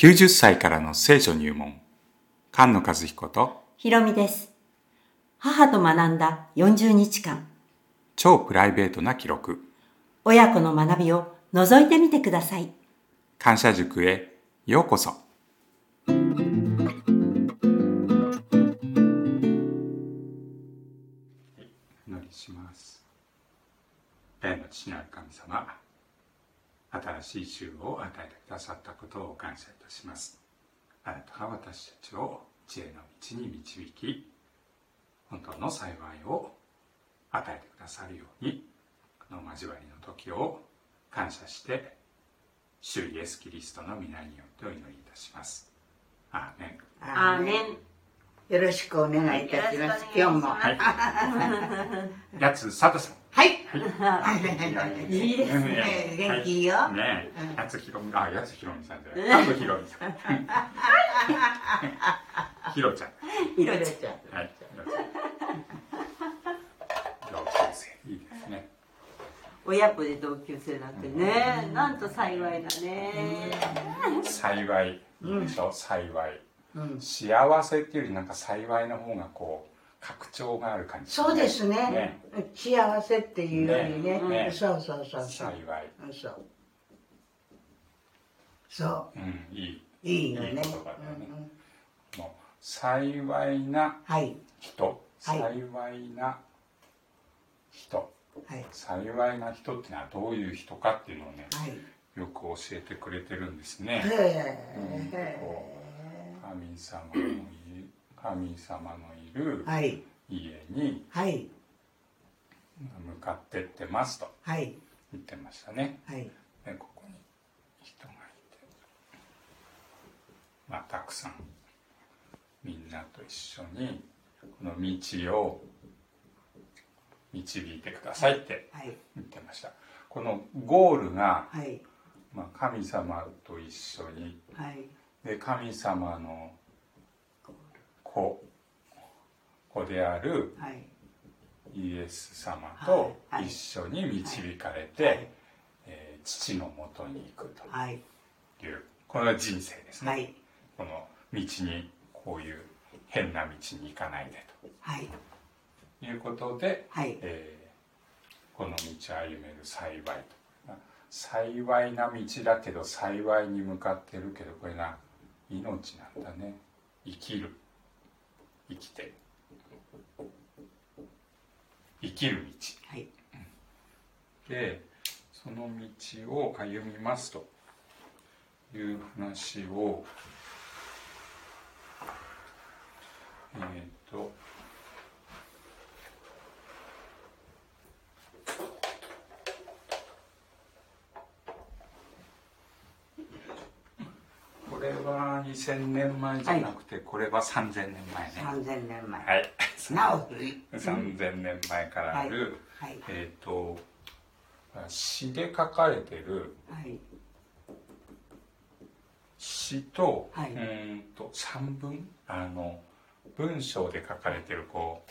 90歳からの聖書入門。菅野和彦とひろみです。母と学んだ40日間、超プライベートな記録。親子の学びを覗いてみてください。感謝塾へようこそ。お祈りします。天の父なる神様新しい週を与えてくださったことを感謝いたしますあなたが私たちを知恵の道に導き本当の幸いを与えてくださるようにこの交わりの時を感謝して主イエス・キリストの皆によってお祈りいたしますアーメンアーメン。よろしくお願いいたします。今日も。はい やつ佐藤さんはい。いいですねね元気いいよ。ねえ、やつひろみ、あ、やつひろみさんじゃない。あとひろみさん。ひろちゃん。いろ。ちゃん。はい。ひろちゃん。同級生、いいですね。親子で同級生なんてね、なんと幸いだね。幸いでしょ、幸い。うん。幸せっていうよりなんか幸いの方がこう、拡張がある感じ。そうですね。幸せっていうよりね。ねねそうそうそう。幸い。うんそう。そうん、いい。う。いいよね。うんうんもう、幸いなはい。人、はい幸いな人。はい。幸いな人っていうのはどういう人かっていうのをねはい。よく教えてくれてるんですねへうんえ。神様のいる神様のいるはい。家にはい。向かってってますとはい。言ってましたねはい。でここに人がいてまあたくさんみんなと一緒にこの道を導いてくださいってはい。言ってましたこのゴールがはい。まあ、神様と一緒にはい。で神様の子子であるはい。イエス様と一緒に導かれて、はいえー父のもとに行くはい。というこれが人生ですね、はい。この道にこういう変な道に行かないではい。ということで、はい。えーこの道を歩める幸いと幸いな道だけど幸いに向かってるけどこれが命なんだね生きる生きて。る生きるはい。道でその道を歩みますと。いう話を。えっ、とこれは2000年前じゃなくて、これは3000年前ね。三千年前。はい。なお古い。3000年前からある、はい。えっ、と詩で書かれてるはい。詩と,、はい。うーんと散文？あの文章で書かれてるこ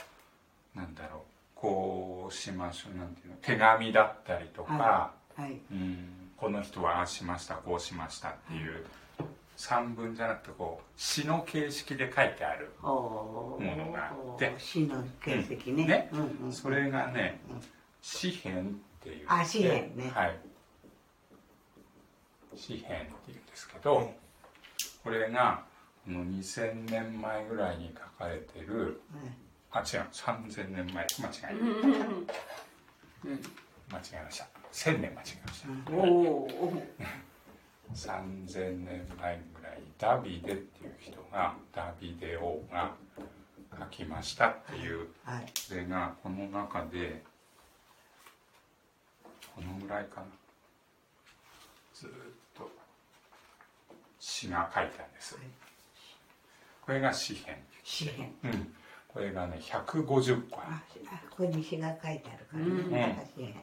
うなんだろう。こうしましょう。なんていうの？手紙だったりとか、ははい。うんこの人はああしましたこうしましたっていう散文じゃなくてこう詩の形式で書いてある。ものがあって。死の形跡ね。ね。うんうん。それがねうん。詩編っていうあ詩編ね。はい。詩編っていうんですけど、はいこれがこの2000年前ぐらいに書かれてるあ違う。3000年前。間違え間違えました。1000年間違えました、おお。3000年前ぐらいダビデっていう人がダビデ王が書きましたっていう。はい。それがこの中でこのぐらいかな。ずーっと詩が書いてあるんです、はい。これが詩編詩編。うん。これがね150個あここに詩が書いてあるからうん。ね。だから詩編。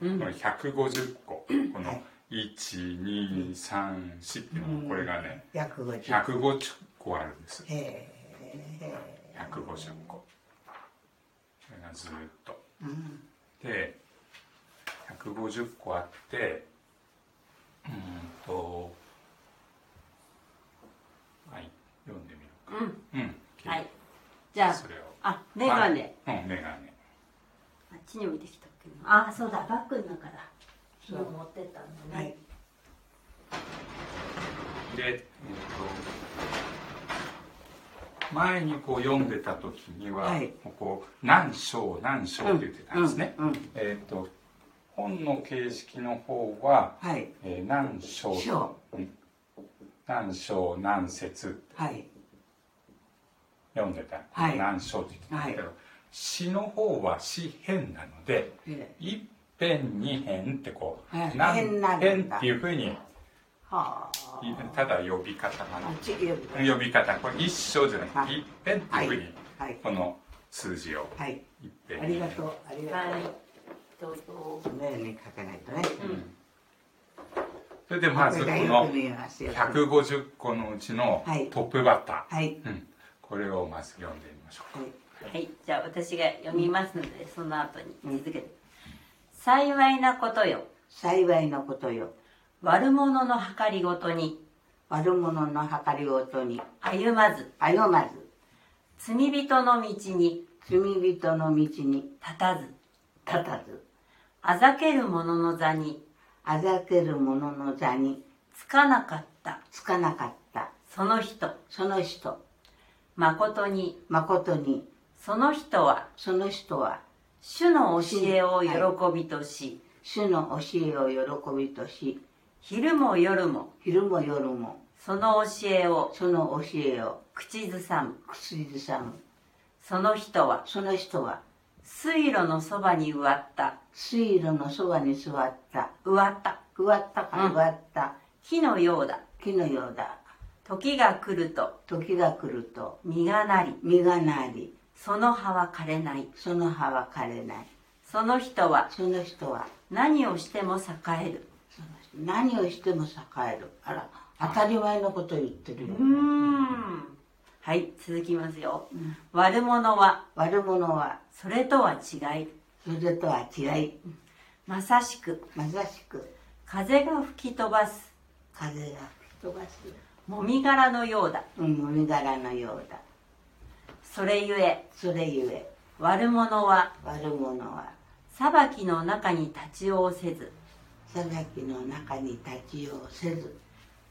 るこれ150個。このはい1234ってのこれがね、150個あるんです。へえ150個。これがずっと、うん、で150個あってうんとはい読んでみようか。うん、うん、はい。じゃあそれを。あ眼鏡、うんあっちに置いてきたっけな。あそうだバッグの中だ。そう。昨日持ってったんだね、はい。で、えっと、前にこう読んでた時には、はい。こう何章何章って言ってたんですね、うんうん。えっと本の形式の方は、はい。えー何章。章。うん。何章何節。ってはい。読んでた、はい。何章って言ってたけど、は詩の方は詩編なのでえ。一編二編ってこう、はい。何編なんだ編っていうふうにはあ。ただ呼び方があねっちよ呼び方。これ一章じゃなくはい。て一編っていうふうにはい。この数字をはい。一編ありがとう。ありがはい。とうどうぞ。メガネかけないとね。それでまずこのく見えますよ。150個のうちのはい。トップバッター、はい。うん、これをまず読んでみましょうはい。はい。じゃあ私が読みますのでその後に続けて、幸いなことよ。幸いのことよ。悪者の計りごとに。悪者の計りごとに。歩まず。歩まず。罪人の道に。罪人の道に。立たず。立たず。あざける者の座に。あざける者の座に。つかなかった。つかなかった。その人。その人。誠に。誠に。その人は。その人は主の教えを喜びとし、主の教えを喜びとし昼も夜も昼も夜もその教えをその教えを口ずさむ。口ずさむ。その人はその人は水路のそばに植わった。水路のそばに座った。植わった。植わったかうん。植わった。木のようだ。木のようだ。時が来ると時が来ると実がなり。実がなりその葉は枯れない。その葉は枯れない。その人は。その人は。何をしても栄える。何をしても栄える。あら当たり前のこと言ってるよ、うーん。はい続きますよ、悪者は。悪者は。それとは違い。それとは違い。まさしく。まさしく。風が吹き飛ばす。風が吹き飛ばす。もみ殻のようだ。うんもみ殻のようだそれゆえそれゆえ。悪者は悪者は。裁きの中に立ち寄せず。裁きの中に立ち寄せず。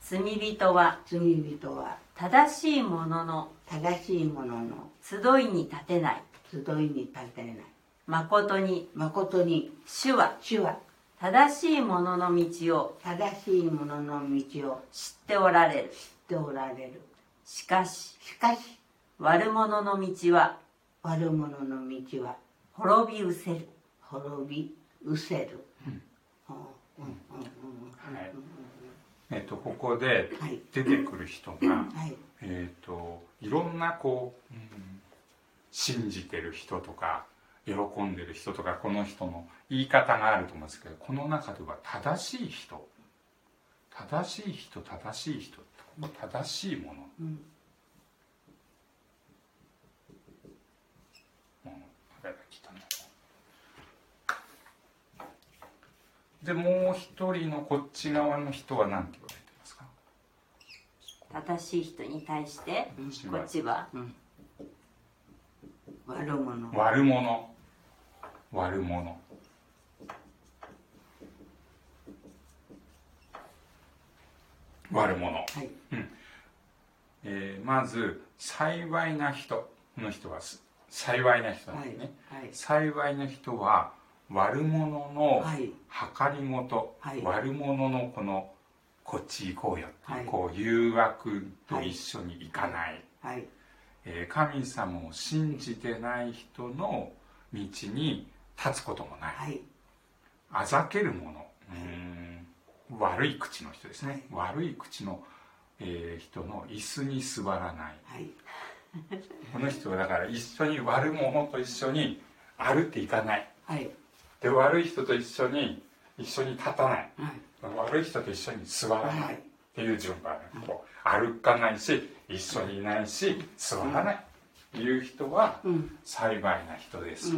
罪人は罪人は。正しい者の正しい者の集いに立てない。集いに立てない。誠に誠に。主は主は。正しい者の道を正しい者の道を。知っておられる。知っておられる。しかししかし悪者の道は悪者の道は滅び失せる。滅び失せる、えっとここではい。出てくる人が、うんはい。えっといろんなこう、うん信じてる人とか喜んでる人とかこの人の言い方があると思うんですけどこの中では正しい人。正しい人正しい人。正しいもの、うんうん誰が来たのでもう一人のこっち側の人は何て言われてますか？正しい人に対してこっちは？こっちは悪者。悪者。悪者。悪者、はい。えーまず幸いな人の人はす幸いな人なんですね、はい。幸いな人は悪者のはい。計りごと、はい。悪者のこのこっち行こうよっていう、はい。こう誘惑と一緒に行かない、はい。えー神様を信じてない人の道に立つこともない、はい。あざける者。うーん。悪い口の人ですね、悪い口の、えー人の椅子に座らない。この人はだから一緒に悪者と一緒に歩っていかない。はいで悪い人と一緒に一緒に立たない。はい。悪い人と一緒に座らない。はい。っていう順番。こう歩かないし一緒にいないし座らない。っていう人はうん。幸いな人です、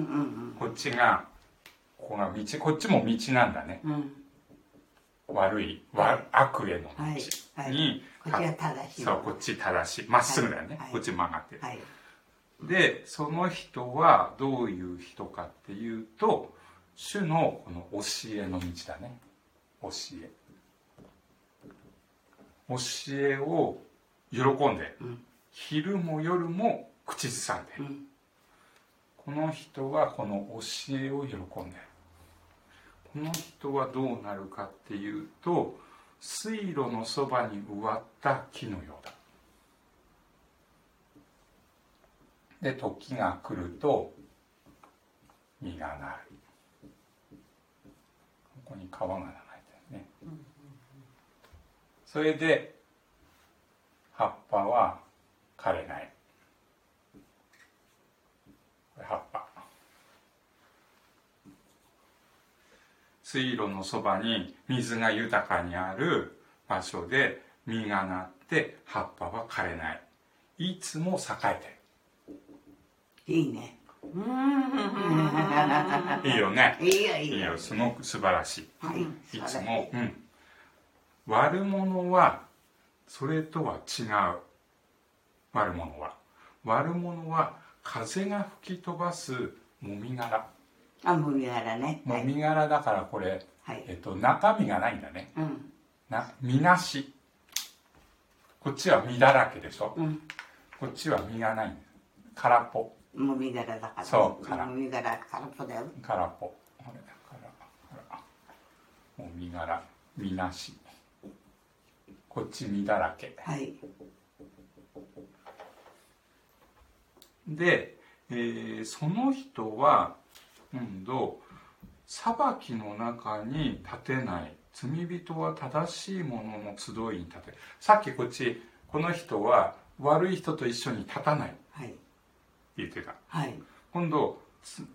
こっちがここが道こっちも道なんだね。悪いわ悪への道はいはい。に、こっちは正しいそうこっち正しい。まっすぐだよね、はい。こっち曲がってる、はい。でその人はどういう人かっていうと主のこの教えの道だね。教え。教えを喜んで、うん。昼も夜も口ずさんで、うん。この人はこの教えを喜んで。るこの人はどうなるかっていうと水路のそばに植わった木のようだ。で時が来ると実がなるここに川が流れてるね。それで葉っぱは枯れない。これ葉っぱ。水路のそばに水が豊かにある場所で実がなって葉っぱは枯れない。いつも栄えていいねいいよね。いいよいいよ。すごく素晴らしい。はい。いつも、うん、悪者はそれとは違う。悪者は。悪者は風が吹き飛ばすもみ殻。あもみ殻ね。はもいみ殻だからこれ、はい。えっと、中身がないんだね。うん。な身なし。こっちは身だらけでしょ。うん。こっちは身がない。空っぽもみ殻だから。そう殻もみ殻空っぽだよ。空っぽ。あれだからもみ殻身なし。こっち身だらけ。はい。で、えーその人は今度裁きの中に立てない。罪人は正しい者の集いに立てる。さっきこっちこの人は悪い人と一緒に立たない。はい言ってた。はい。今度つ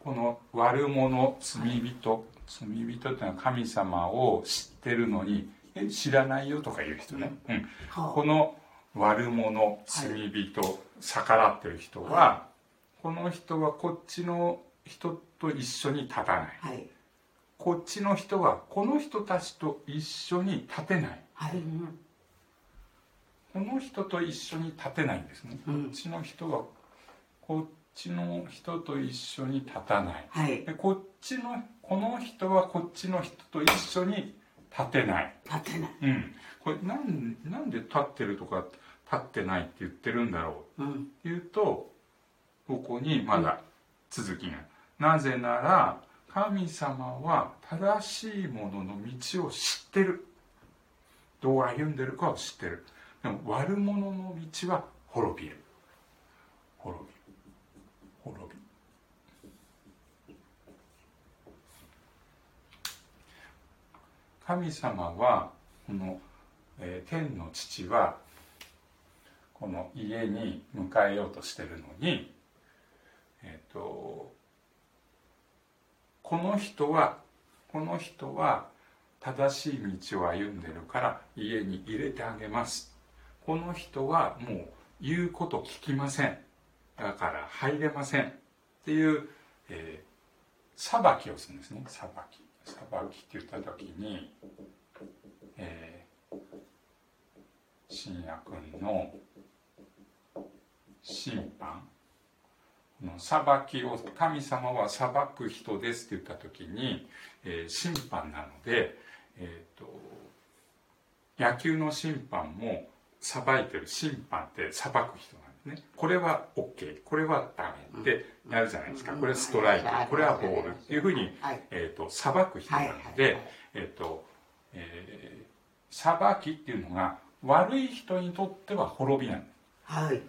この悪者罪人罪人っていうのは神様を知ってるのにえ知らないよとか言う人ね、うん、はこの悪者罪人、逆らってる人は、この人はこっちの人と一緒に立たない。はい。こっちの人はこの人たちと一緒に立てない。はい。この人と一緒に立てないんですね、うん。こっちの人はこっちの人と一緒に立たない。はい。でこっちのこの人はこっちの人と一緒に立てない。立てない。うん。これなんなんで立ってるとか立ってないって言ってるんだろう。うん。っていうとここにまだ続きが、なぜなら神様は正しいものの道を知ってる。どう歩んでるかを知ってる。でも悪者の道は滅びる。滅びる滅び神様はこの、えー天の父はこの家に迎えようとしてるのに、えっとこの人はこの人は正しい道を歩んでるから家に入れてあげます。この人はもう言うこと聞きません。だから入れませんっていう、えー裁きをするんですね。裁き。裁きって言った時に、えー、新約の審判この裁きを神様は裁く人ですって言った時に、えー審判なので、えー、と野球の審判も裁いてる審判って裁く人なんね。これは OK これはダメってやるじゃないですか。これはストライク。これはボール。っていうふうに、はい。えー、と裁く人なので、はい。はい。えっ、と、えー裁きっていうのが悪い人にとっては滅びなんですはい。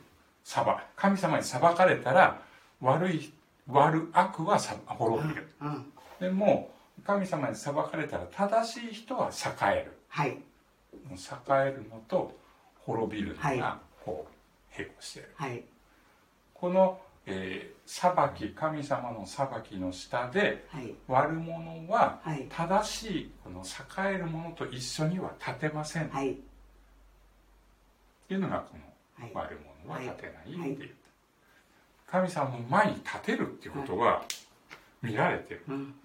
裁神様に裁かれたら悪い悪悪はさ滅びる。うん。でも神様に裁かれたら正しい人は栄える。はい。栄えるのと滅びるのはい。がこう並行している。はい。この、えー裁き神様の裁きの下ではい。悪者ははい。正しいこの栄えるものと一緒には立てません。っはい。ていうのがこのはい。悪者は立てないはいって。い。う神様の前に立てるっていうことは見られてる。うん。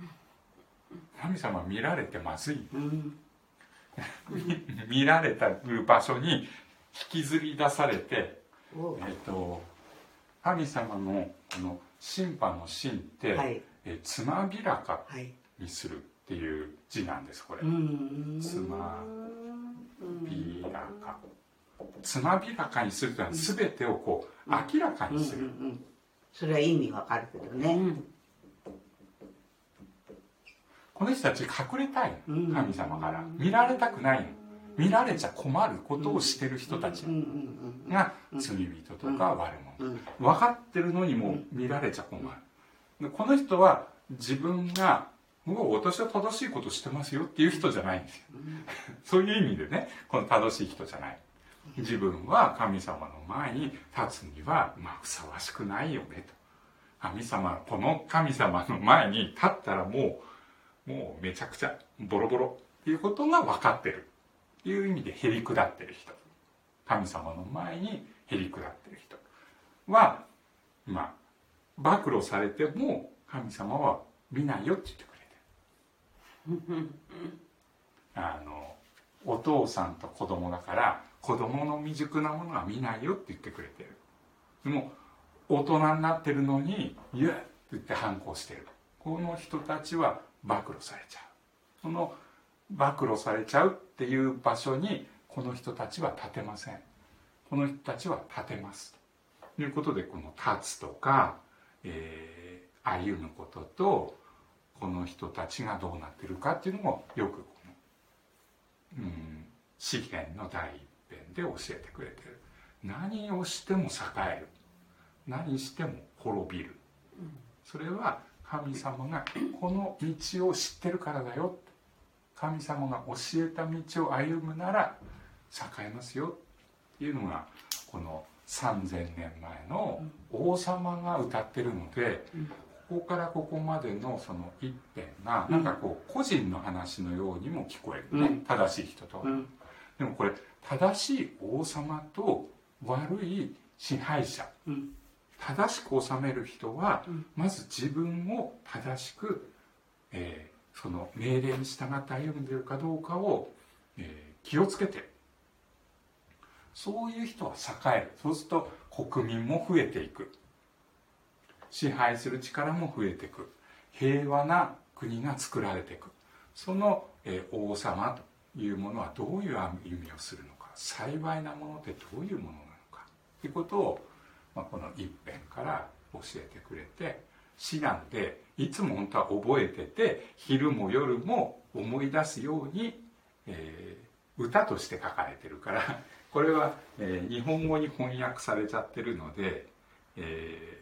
神様は見られてまずい。うん。見 見られた場所に引きずり出されておえっ、と神様のこの審判の審って、はい。えつまびらかはい。にするっていう字なんですこれ、うん。つまびらか。つまびらかにするというのは全てをこう明らかうんうんにする、うん。それは意味わかるけどね、うん。この人たち隠れたい神様から。見られたくないの見られちゃ困ることをしてる人たちが罪人とか悪者分かってるのにも見られちゃ困るこの人は自分がもう私は正しいことしてますよっていう人じゃないんですよそういう意味でねこの正しい人じゃない自分は神様の前に立つにはまあふさわしくないよねと神様この神様の前に立ったらもうもうめちゃくちゃボロボロっていうことが分かってるいう意味でへり下ってる人。神様の前にへり下ってる人。はまあ暴露されても神様は見ないよって言ってくれてる。あのお父さんと子供だから子供の未熟なものは見ないよって言ってくれてる。でも大人になってるのに「いや」って言って反抗してる。この人たちは暴露されちゃう。その暴露されちゃうっていう場所にこの人たちは立てません。この人たちは立てます。ということでこの立つとか、えー歩むこととこの人たちがどうなってるかっていうのもよくこの、うん、詩篇の第一編で教えてくれてる。何をしても栄える。何しても滅びる。それは神様がこの道を知ってるからだよ神様が教えた道を歩むなら栄えますよっていうのがこの3000年前の王様が歌ってるので、ここからここまでのその一編がなんかこう個人の話のようにも聞こえるね、うん。正しい人とは、うん。でもこれ正しい王様と悪い支配者。うん。正しく治める人は、うん。まず自分を正しく、えーその命令に従って歩んでいるかどうかを、えー気をつけてそういう人は栄える。そうすると国民も増えていく。支配する力も増えていく。平和な国が作られていく。その、えー王様というものはどういう歩みをするのか。幸いなものってどういうものなのか。ということを、まあ、この一編から教えてくれて詩なんでいつも本当は覚えてて昼も夜も思い出すように、えー歌として書かれてるから これは、えー日本語に翻訳されちゃってるので、え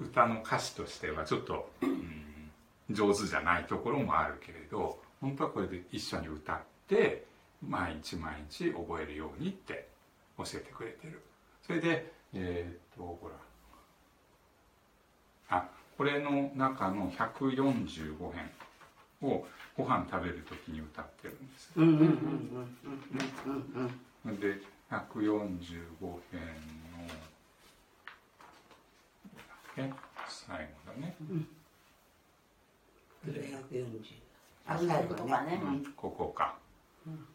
ー歌の歌詞としてはちょっと、うん上手じゃないところもあるけれど本当はこれで一緒に歌って毎日毎日覚えるようにって教えてくれてる。それでえーっとほら。あこれの中の145編をご飯食べる時に歌ってるんです。うんうんうんうんうんうんで145編のえ最後だね、これ140あ最後とかねねここか、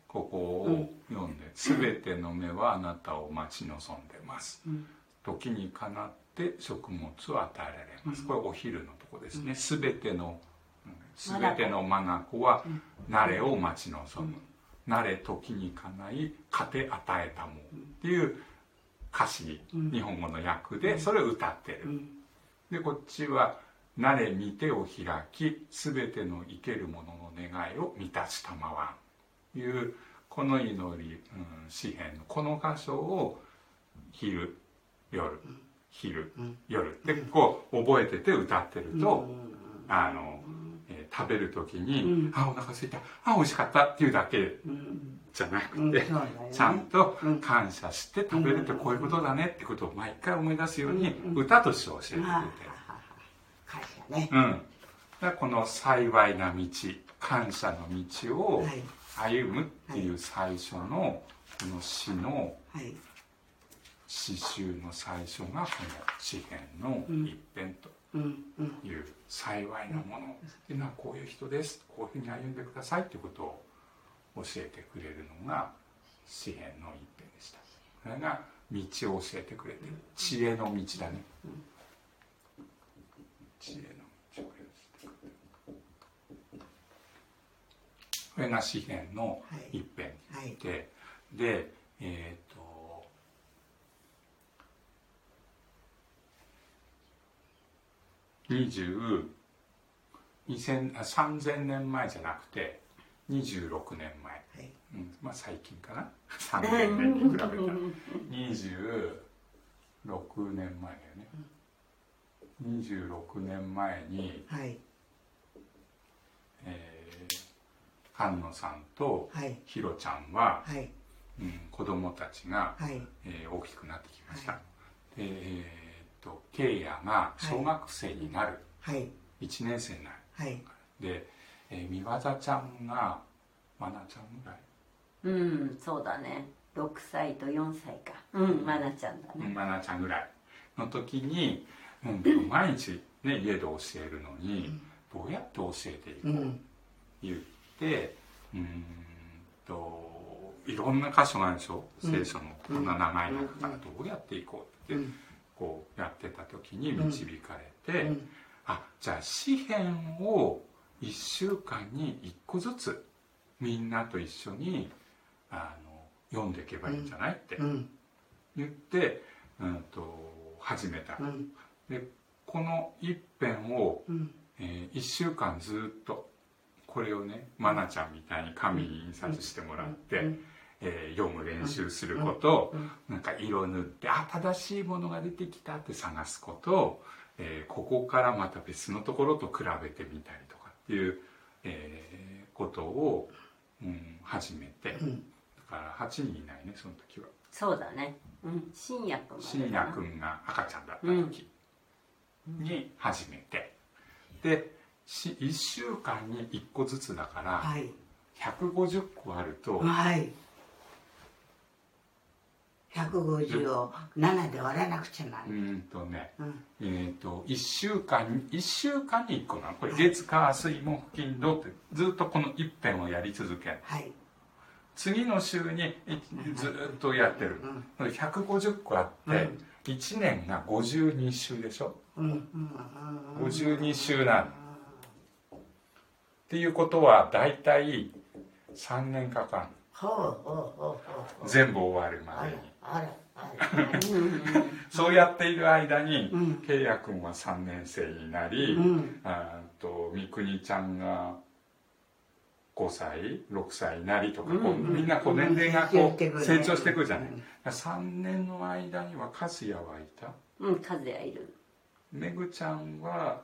ここを読んで「すべての目はあなたを待ち望んでます」うん。時にかなって食物を与えられます、これお昼のとこですね、すべてのすべての眼は慣れを待ち望む、慣れ時にかない糧与えたもんっていう歌詞、日本語の訳でそれを歌ってる、うん。でこっちは「慣れ見てを開きすべての生けるものの願いを満たしたまわん」いうこの祈り、うん、詩篇のこの箇所を昼夜昼夜。ってこう覚えてて歌ってると、あの、えー食べる時に「あお腹空いた。あ美味しかった」っていうだけじゃなくて、ちゃんと感謝して食べるってこういうことだねってことを毎回思い出すように歌として教えてくれて感謝ね。うん、だこの幸いな道感謝の道をはい。歩むっていう最初のこの詩のはい詩集の最初がこの詩篇の一編という幸いなものっていうのはこういう人です。こういうふうに歩んでくださいっていうことを教えてくれるのが詩篇の一編でした。それが道を教えてくれてる。知恵の道だね。知恵の道をよしてくれこれが詩篇の一編はい。で、でえっ、と20 2000あ3000年前じゃなくて26年前、はい。うん、まあ最近かな。3000年に比べたら。26年前だよね、26年前に、はい。えー、菅野さんとはい。ひろちゃんは、はい。うん、子供たちが、はい。えー大きくなってきました、はでえーっとケイヤが小学生になる、はい。1年生になる。はい。で、えー、三輪ちゃんがまなちゃんぐらい。うんそうだね。6歳と4歳か。うんまなちゃんだね。まなちゃんぐらい。の時に、うん、毎日、ね、家で教えるのに、どうやって教えていこう、うん。言ってうーんといろんな箇所があるでしょ、聖書のこんな長い中からどうやっていこうって、うんこうやってた時に導かれて、うん。あじゃあ詩篇を1週間に1個ずつみんなと一緒にあの読んでいけばいいんじゃないってうん。言って、うん、と始めた、うん。でこの一編を、うん。え1週間ずっとこれをね愛菜ちゃんみたいに紙に印刷してもらって、うんえー読む練習すること、うんなんか色塗ってあ正しいものが出てきたって探すこと、えーここからまた別のところと比べてみたりとかっていう、えーことを、うん、始めて、うん。だから8人いないねその時は。そうだね。うん。新薬まで深夜くんが赤ちゃんだった時に始めて、でし1週間に1個ずつだからはい。150個あると、はい150を7で割らなくちゃならうない。んとねうん。えっ、と1週間に1週間に1個なの。これ月火水木金土ってずっとこの一辺をやり続ける。はい。次の週にいずっとやってる、うん。150個あって、1年が52週でしょ。うんうんうん52週なのっていうことは大体3年かかる。全部終わるまあでに。らあら そうやっている間に、うん。ケイヤ君は3年生になり、うん。あーと三國ちゃんが5歳6歳になりとか、こうみんなこう年齢がこう成長していくじゃない、3年の間には和也はいた？うん和也いる。めぐちゃんは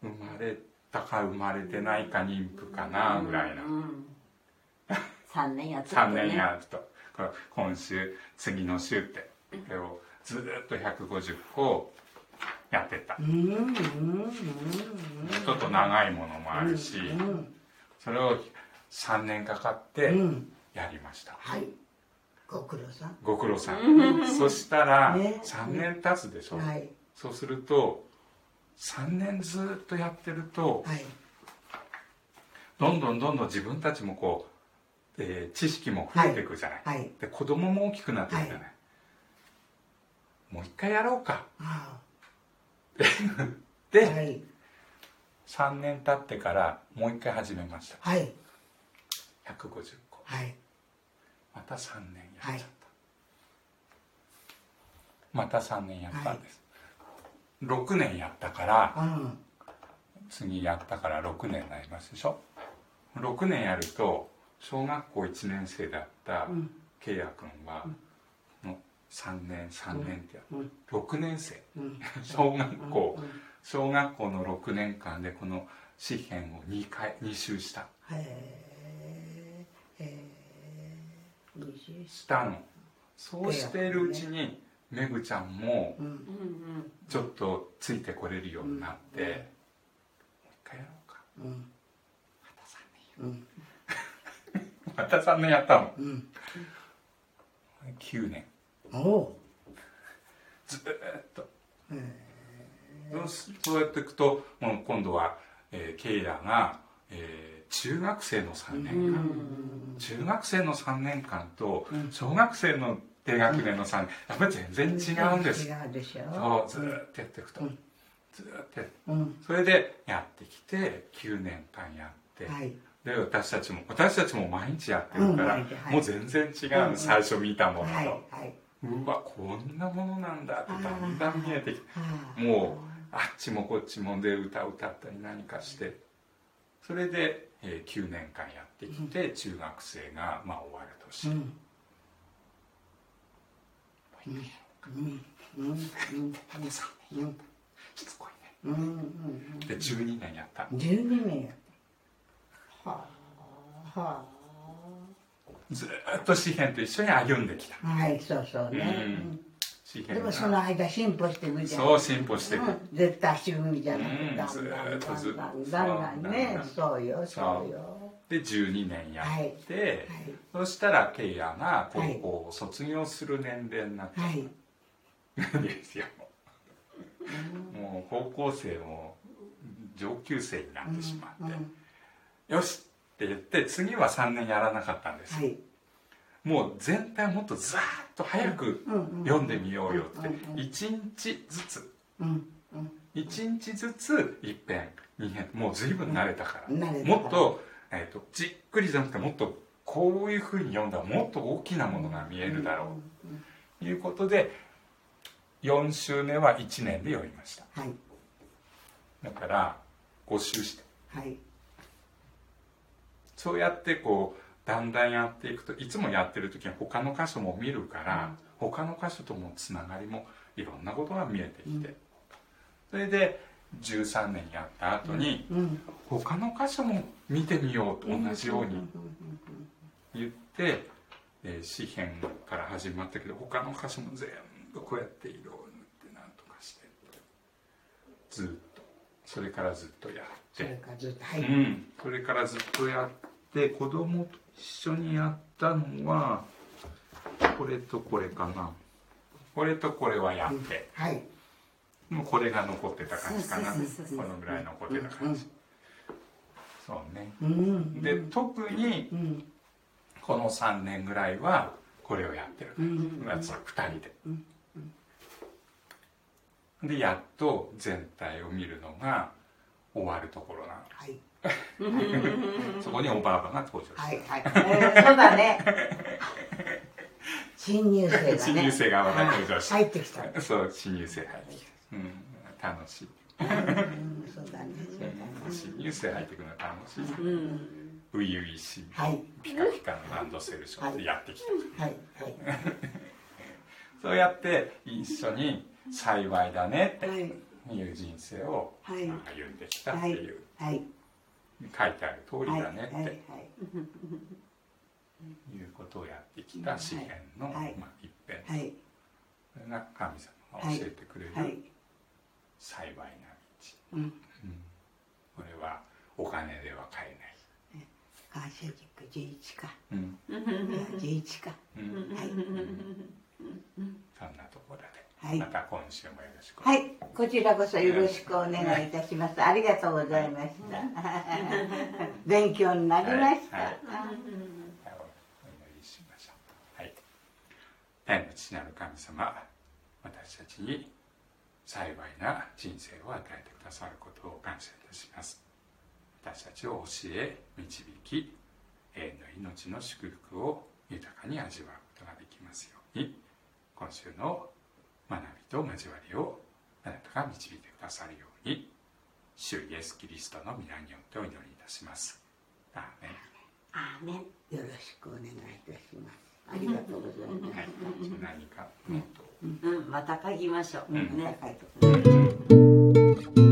生まれたか生まれてないか妊婦かなぐらいな、うん3年やって3年やると今週次の週ってこれをずっと150個やってった。ちょっと長いものもあるしうんそれを3年かかってうんやりました。はい。ご苦労さん。ご苦労さん。そしたらね。3年経つでしょ。はい。そうすると3年ずっとやってるとはい。どんどんどんどん自分たちもこう、えー知識も増えていくじゃない、はい。で子供も大きくなっていくじゃない、もう一回やろうか。あ で、あはい。3年経ってからもう一回始めました。はい。150個。はい。また3年やっちゃった、また3年やったんです、6年やったからうん。次やったから6年になりますでしょ。6年やると小学校1年生だったうん。ケイヤ君は、の3年3年ってやうん。6年生。うん。小学校。うん。小学校の6年間でこの詩篇を2回2周した。へえした。の。そうしているうちにめぐちゃんもうんうんうん。ちょっとついてこれるようになって、もう一回やろうか。うん。うんまた3年やったのうん。9年。おおずーっと。そうすそうやっていくともう今度は、えーケイラが、えー中学生の3年間、中学生の3年間と小学生の低学年の3年。やっぱり全然違うんです、違うでしょそうずーっとやっていくと、ずーっとやって。うん。それでやってきて9年間やって、はいで私たちも私たちも毎日やってるから、うんはい。もう全然違う、うんうん。最初見たものと、はいはい。うわこんなものなんだってだんだん見えてきて。はあもうあっちもこっちもで歌歌ったり何かして。それで、えー9年間やってきて、中学生が、まあ、終わる年、うん。で12年やった12年やったはあ。はずーっと詩篇と一緒に歩んできた。あはいそうそうね、うん。でもその間進歩していくじゃんそう進歩していく、うん。絶対足踏みじゃなくてうんだんだんずーっとんだんだんだんね。そうよそうよ。で12年やって、はい。そしたらケイヤが高校を卒業する年齢になって、はい。ですよ。もう高校生も上級生になってしまって、うんよしって言って次は3年やらなかったんですよ、はい。もう全体をもっとざーっと早く読んでみようよって。うんうん。1日ずつ。うんうん。1日ずつ一遍二遍。もう随分慣れたから、うん。慣れたから。もっと,、えー、とじっくりじゃなくてもっとこういうふうに読んだらもっと大きなものが見えるだろう。ということで4週目は1年で読みました。はい。だから5週して。はいそうやってこうだんだんやっていくといつもやってる時は他の箇所も見るから、他の箇所ともつながりもいろんなことが見えてきて、それで13年やった後に、うん。他の箇所も見てみようと同じように言って、えー詩篇から始まったけど他の箇所も全部こうやって色を塗ってなんとかして。ずっと。それからずっとやって。それからずっとはい。うん、それからずっとやって子供と一緒にやったのはこれとこれかな。これとこれはやって、はい。もうこれが残ってた感じかな。このぐらい残ってた感じ、そうね。うん。で特にうん。この3年ぐらいはこれをやってる、うん。やつは2人で、でやっと全体を見るのが終わるところなの。はい。そこにが登場はいはい、えーそうだね。新入生がね。新入生がまた登場して。入ってきた。うんそう新入生入ってきて、うん、楽しい。そうだね。そうだね新入生入ってくるの楽しい。うん。初々しい。はい。ピカピカのランドセルションでやってきた、はいはい。そうやって一緒に幸いだねって。はいいう人生を歩んできたってはいいう、はい。書いてある通りはいだねって、はい。はい。い。うことをやってきた詩篇の、はい。まあ、一編、はい。それが神様が教えてくれるはい。幸い。な道、うん。うん。これはお金では買え感謝軸11か。ない、うん。11か。うん。はい。そんなところで、はい。また今週もよろしく。はい。こちらこそよろしくお願いいたします。ありがとうございました。勉強になりました。はい。はい。お祈りしましょうはい天の父なる神様私たちに幸いな人生を与えてくださることを感謝いたします。私たちを教え導き永遠の命の祝福を豊かに味わうことができますように今週の学びと交わりをあなたが導いてくださるように主イエス・キリストの皆によってお祈りいたします。アーメン。アーメン。よろしくお願いいたします。ありがとうございます。はい、何かうん。また書きましょう、うん。ね。高いところ